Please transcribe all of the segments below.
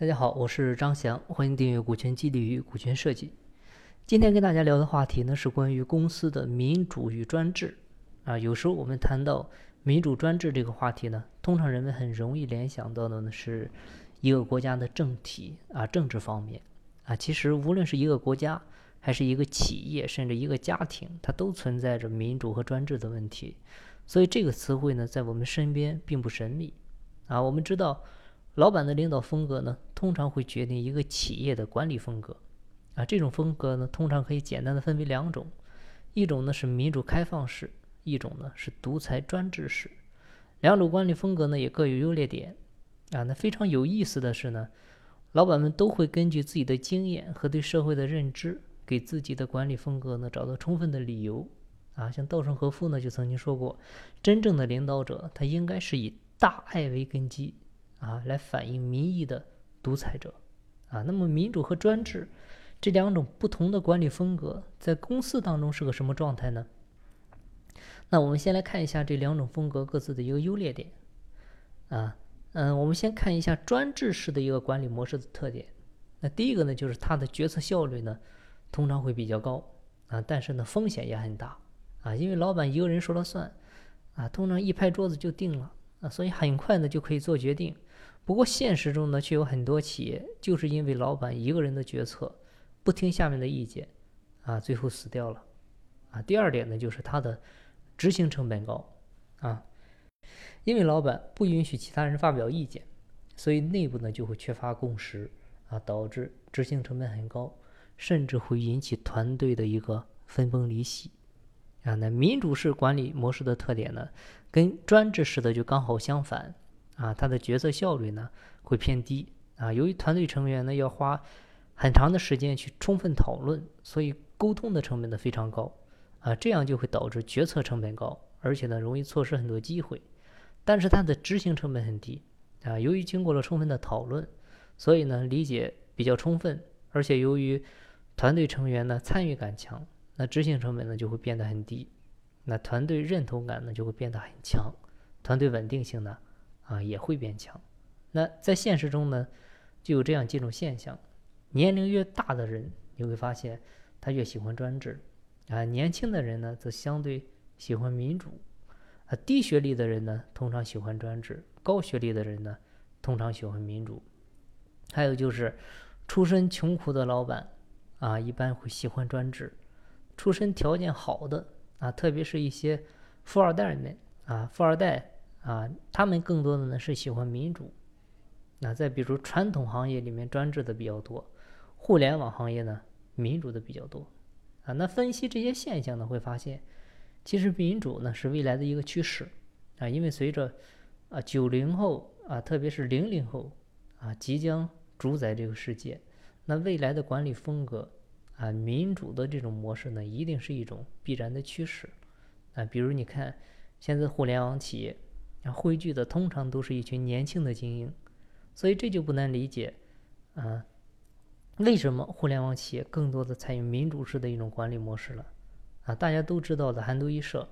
大家好，我是张翔，欢迎订阅《股权激励与股权设计》。今天跟大家聊的话题呢，是关于公司的民主与专制。啊，有时候我们谈到民主专制这个话题呢，通常人们很容易联想到的呢，是一个国家的政体啊，政治方面。啊，其实无论是一个国家，还是一个企业，甚至一个家庭，它都存在着民主和专制的问题。所以这个词汇呢，在我们身边并不神秘。啊，我们知道。老板的领导风格呢，通常会决定一个企业的管理风格，啊，这种风格呢，通常可以简单的分为两种，一种呢是民主开放式，一种呢是独裁专制式。两种管理风格呢也各有优劣点，啊，那非常有意思的是呢，老板们都会根据自己的经验和对社会的认知，给自己的管理风格呢找到充分的理由，啊，像稻盛和夫呢就曾经说过，真正的领导者他应该是以大爱为根基。啊，来反映民意的独裁者，啊，那么民主和专制这两种不同的管理风格，在公司当中是个什么状态呢？那我们先来看一下这两种风格各自的一个优劣点。啊，嗯，我们先看一下专制式的一个管理模式的特点。那第一个呢，就是它的决策效率呢，通常会比较高，啊，但是呢，风险也很大，啊，因为老板一个人说了算，啊，通常一拍桌子就定了，啊，所以很快呢就可以做决定。不过现实中呢，却有很多企业就是因为老板一个人的决策，不听下面的意见，啊，最后死掉了，啊。第二点呢，就是他的执行成本高，啊，因为老板不允许其他人发表意见，所以内部呢就会缺乏共识，啊，导致执行成本很高，甚至会引起团队的一个分崩离析，啊。那民主式管理模式的特点呢，跟专制式的就刚好相反。啊，他的决策效率呢会偏低啊。由于团队成员呢要花很长的时间去充分讨论，所以沟通的成本呢非常高啊。这样就会导致决策成本高，而且呢容易错失很多机会。但是它的执行成本很低啊。由于经过了充分的讨论，所以呢理解比较充分，而且由于团队成员呢参与感强，那执行成本呢就会变得很低，那团队认同感呢就会变得很强，团队稳定性呢。啊，也会变强。那在现实中呢，就有这样几种现象：年龄越大的人，你会发现他越喜欢专制；啊，年轻的人呢，则相对喜欢民主；啊，低学历的人呢，通常喜欢专制；高学历的人呢，通常喜欢民主。还有就是，出身穷苦的老板啊，一般会喜欢专制；出身条件好的啊，特别是一些富二代们啊，富二代。啊，他们更多的呢是喜欢民主。那再比如传统行业里面专制的比较多，互联网行业呢民主的比较多。啊，那分析这些现象呢，会发现其实民主呢是未来的一个趋势。啊，因为随着啊九零后啊，特别是零零后啊即将主宰这个世界，那未来的管理风格啊民主的这种模式呢，一定是一种必然的趋势。啊，比如你看现在互联网企业。汇聚的通常都是一群年轻的精英，所以这就不难理解，啊，为什么互联网企业更多的采用民主式的一种管理模式了？啊，大家都知道的韩都衣舍，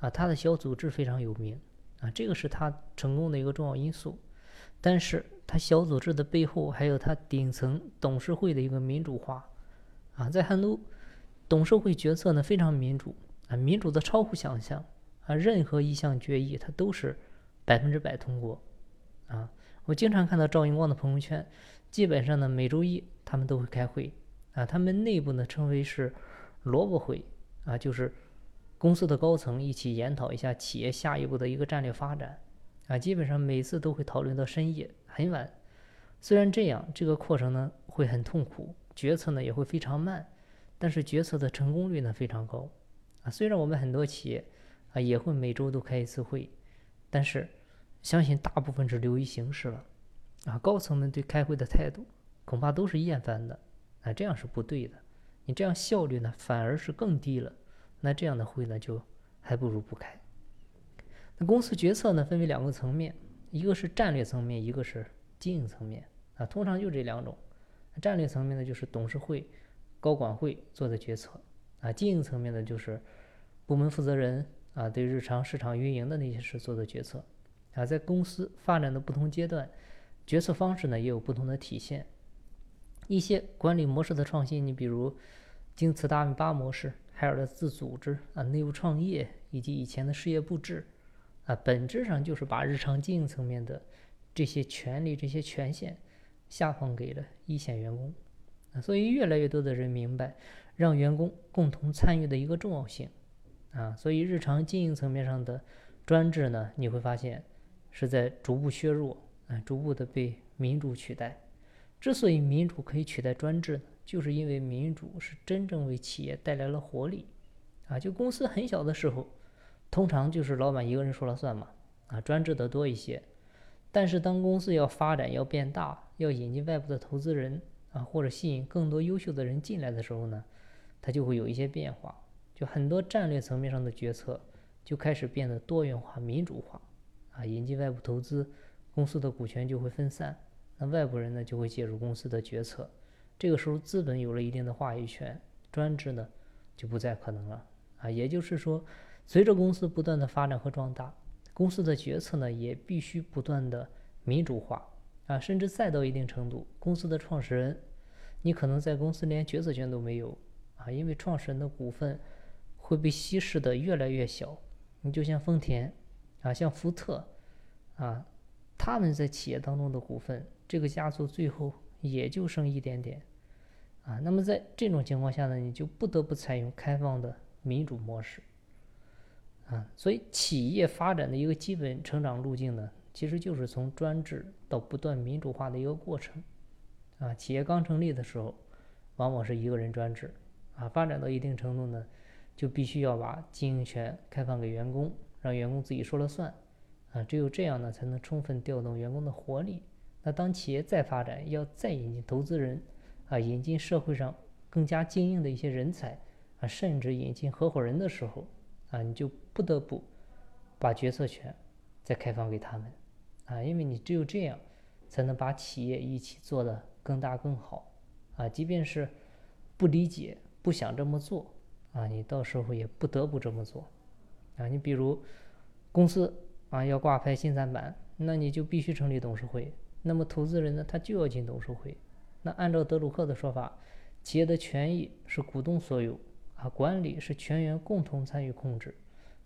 啊，它的小组织非常有名，啊，这个是它成功的一个重要因素。但是它小组织的背后还有它顶层董事会的一个民主化，啊，在韩都董事会决策呢非常民主，啊，民主的超乎想象。啊，任何一项决议，它都是百分之百通过。啊，我经常看到赵云光的朋友圈，基本上呢每周一他们都会开会。啊，他们内部呢称为是萝卜会。啊，就是公司的高层一起研讨一下企业下一步的一个战略发展。啊，基本上每次都会讨论到深夜很晚。虽然这样，这个过程呢会很痛苦，决策呢也会非常慢，但是决策的成功率呢非常高。啊，虽然我们很多企业。啊，也会每周都开一次会，但是相信大部分是流于形式了。啊，高层们对开会的态度恐怕都是厌烦的。啊，这样是不对的。你这样效率呢反而是更低了。那这样的会呢就还不如不开。那公司决策呢分为两个层面，一个是战略层面，一个是经营层面。啊，通常就这两种。战略层面呢就是董事会、高管会做的决策。啊，经营层面呢就是部门负责人。啊，对日常市场运营的那些事做的决策，啊，在公司发展的不同阶段，决策方式呢也有不同的体现。一些管理模式的创新，你比如金字塔八模式、海尔的自组织啊、内部创业以及以前的事业布置啊，本质上就是把日常经营层面的这些权利、这些权限下放给了一线员工啊。所以，越来越多的人明白让员工共同参与的一个重要性啊。所以，日常经营层面上的专制呢，你会发现是在逐步削弱啊，逐步的被民主取代。之所以民主可以取代专制，就是因为民主是真正为企业带来了活力，啊，就公司很小的时候，通常就是老板一个人说了算嘛，啊，专制的多一些。但是当公司要发展、要变大、要引进外部的投资人啊，或者吸引更多优秀的人进来的时候呢，它就会有一些变化，就很多战略层面上的决策就开始变得多元化、民主化，啊，引进外部投资，公司的股权就会分散。那外部人呢就会介入公司的决策，这个时候资本有了一定的话语权，专制呢就不再可能了啊。也就是说，随着公司不断的发展和壮大，公司的决策呢也必须不断的民主化啊，甚至再到一定程度，公司的创始人，你可能在公司连决策权都没有啊，因为创始人的股份会被稀释的越来越小。你就像丰田啊，像福特啊，他们在企业当中的股份。这个家族最后也就剩一点点，啊，那么在这种情况下呢，你就不得不采用开放的民主模式，啊，所以企业发展的一个基本成长路径呢，其实就是从专制到不断民主化的一个过程，啊，企业刚成立的时候，往往是一个人专制，啊，发展到一定程度呢，就必须要把经营权开放给员工，让员工自己说了算，啊，只有这样呢，才能充分调动员工的活力。那当企业再发展，要再引进投资人，啊，引进社会上更加精英的一些人才，啊，甚至引进合伙人的时候，啊，你就不得不把决策权再开放给他们，啊，因为你只有这样，才能把企业一起做得更大更好，啊，即便是不理解、不想这么做，啊，你到时候也不得不这么做，啊，你比如公司啊要挂牌新三板，那你就必须成立董事会。那么投资人呢，他就要进董事会。那按照德鲁克的说法，企业的权益是股东所有，啊，管理是全员共同参与控制，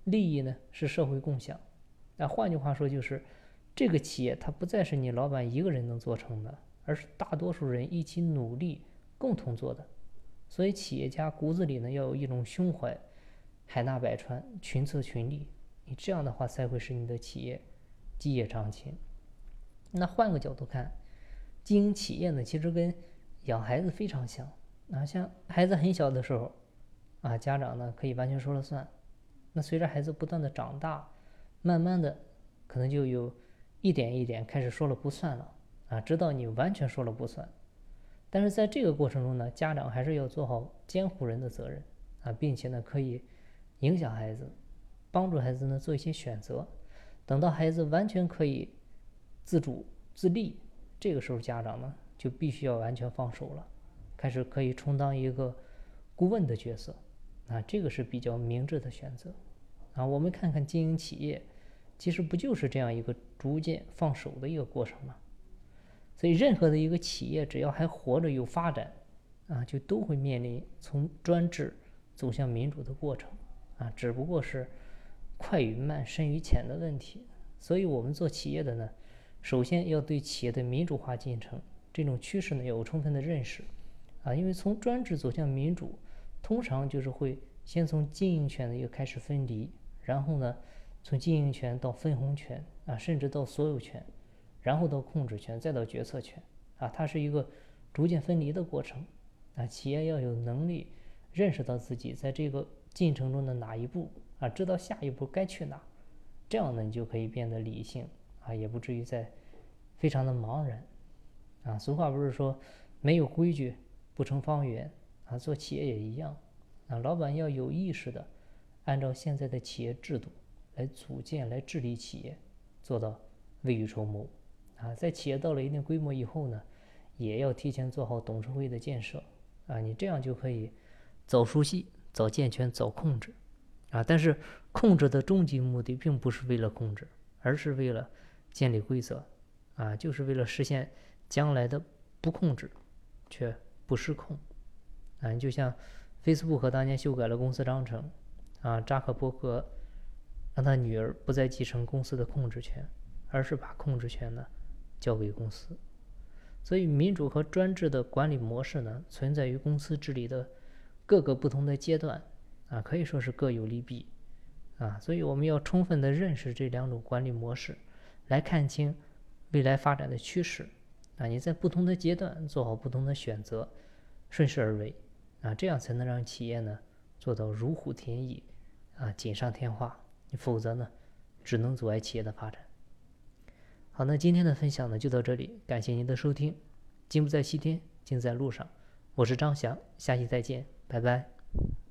利益呢是社会共享。那换句话说，就是这个企业它不再是你老板一个人能做成的，而是大多数人一起努力共同做的。所以企业家骨子里呢要有一种胸怀，海纳百川，群策群力。你这样的话才会使你的企业基业长青。那换个角度看，经营企业呢，其实跟养孩子非常像。啊，像孩子很小的时候，啊，家长呢可以完全说了算。那随着孩子不断的长大，慢慢的，可能就有一点一点开始说了不算了。啊，直到你完全说了不算。但是在这个过程中呢，家长还是要做好监护人的责任。啊，并且呢，可以影响孩子，帮助孩子呢做一些选择。等到孩子完全可以。自主自立，这个时候家长呢就必须要完全放手了，开始可以充当一个顾问的角色，啊，这个是比较明智的选择，啊，我们看看经营企业，其实不就是这样一个逐渐放手的一个过程吗？所以任何的一个企业只要还活着有发展，啊，就都会面临从专制走向民主的过程，啊，只不过是快与慢、深与浅的问题。所以我们做企业的呢。首先要对企业的民主化进程这种趋势呢有充分的认识，啊，因为从专制走向民主，通常就是会先从经营权的一个开始分离，然后呢，从经营权到分红权啊，甚至到所有权，然后到控制权，再到决策权，啊，它是一个逐渐分离的过程，啊，企业要有能力认识到自己在这个进程中的哪一步，啊，知道下一步该去哪，这样呢，你就可以变得理性。啊，也不至于在非常的茫然啊。俗话不是说没有规矩不成方圆啊，做企业也一样啊。老板要有意识的按照现在的企业制度来组建、来治理企业，做到未雨绸缪啊。在企业到了一定规模以后呢，也要提前做好董事会的建设啊。你这样就可以早熟悉、早健全、早控制啊。但是控制的终极目的并不是为了控制，而是为了。建立规则，啊，就是为了实现将来的不控制，却不失控。啊，你就像 Facebook 当年修改了公司章程，啊，扎克伯格让他女儿不再继承公司的控制权，而是把控制权呢交给公司。所以，民主和专制的管理模式呢，存在于公司治理的各个不同的阶段，啊，可以说是各有利弊，啊，所以我们要充分的认识这两种管理模式，来看清未来发展的趋势，啊，你在不同的阶段做好不同的选择，顺势而为，啊，这样才能让企业呢做到如虎添翼，啊，锦上添花，否则呢，只能阻碍企业的发展。好，那今天的分享呢就到这里，感谢您的收听。金不在西天，金在路上。我是张翔，下期再见，拜拜。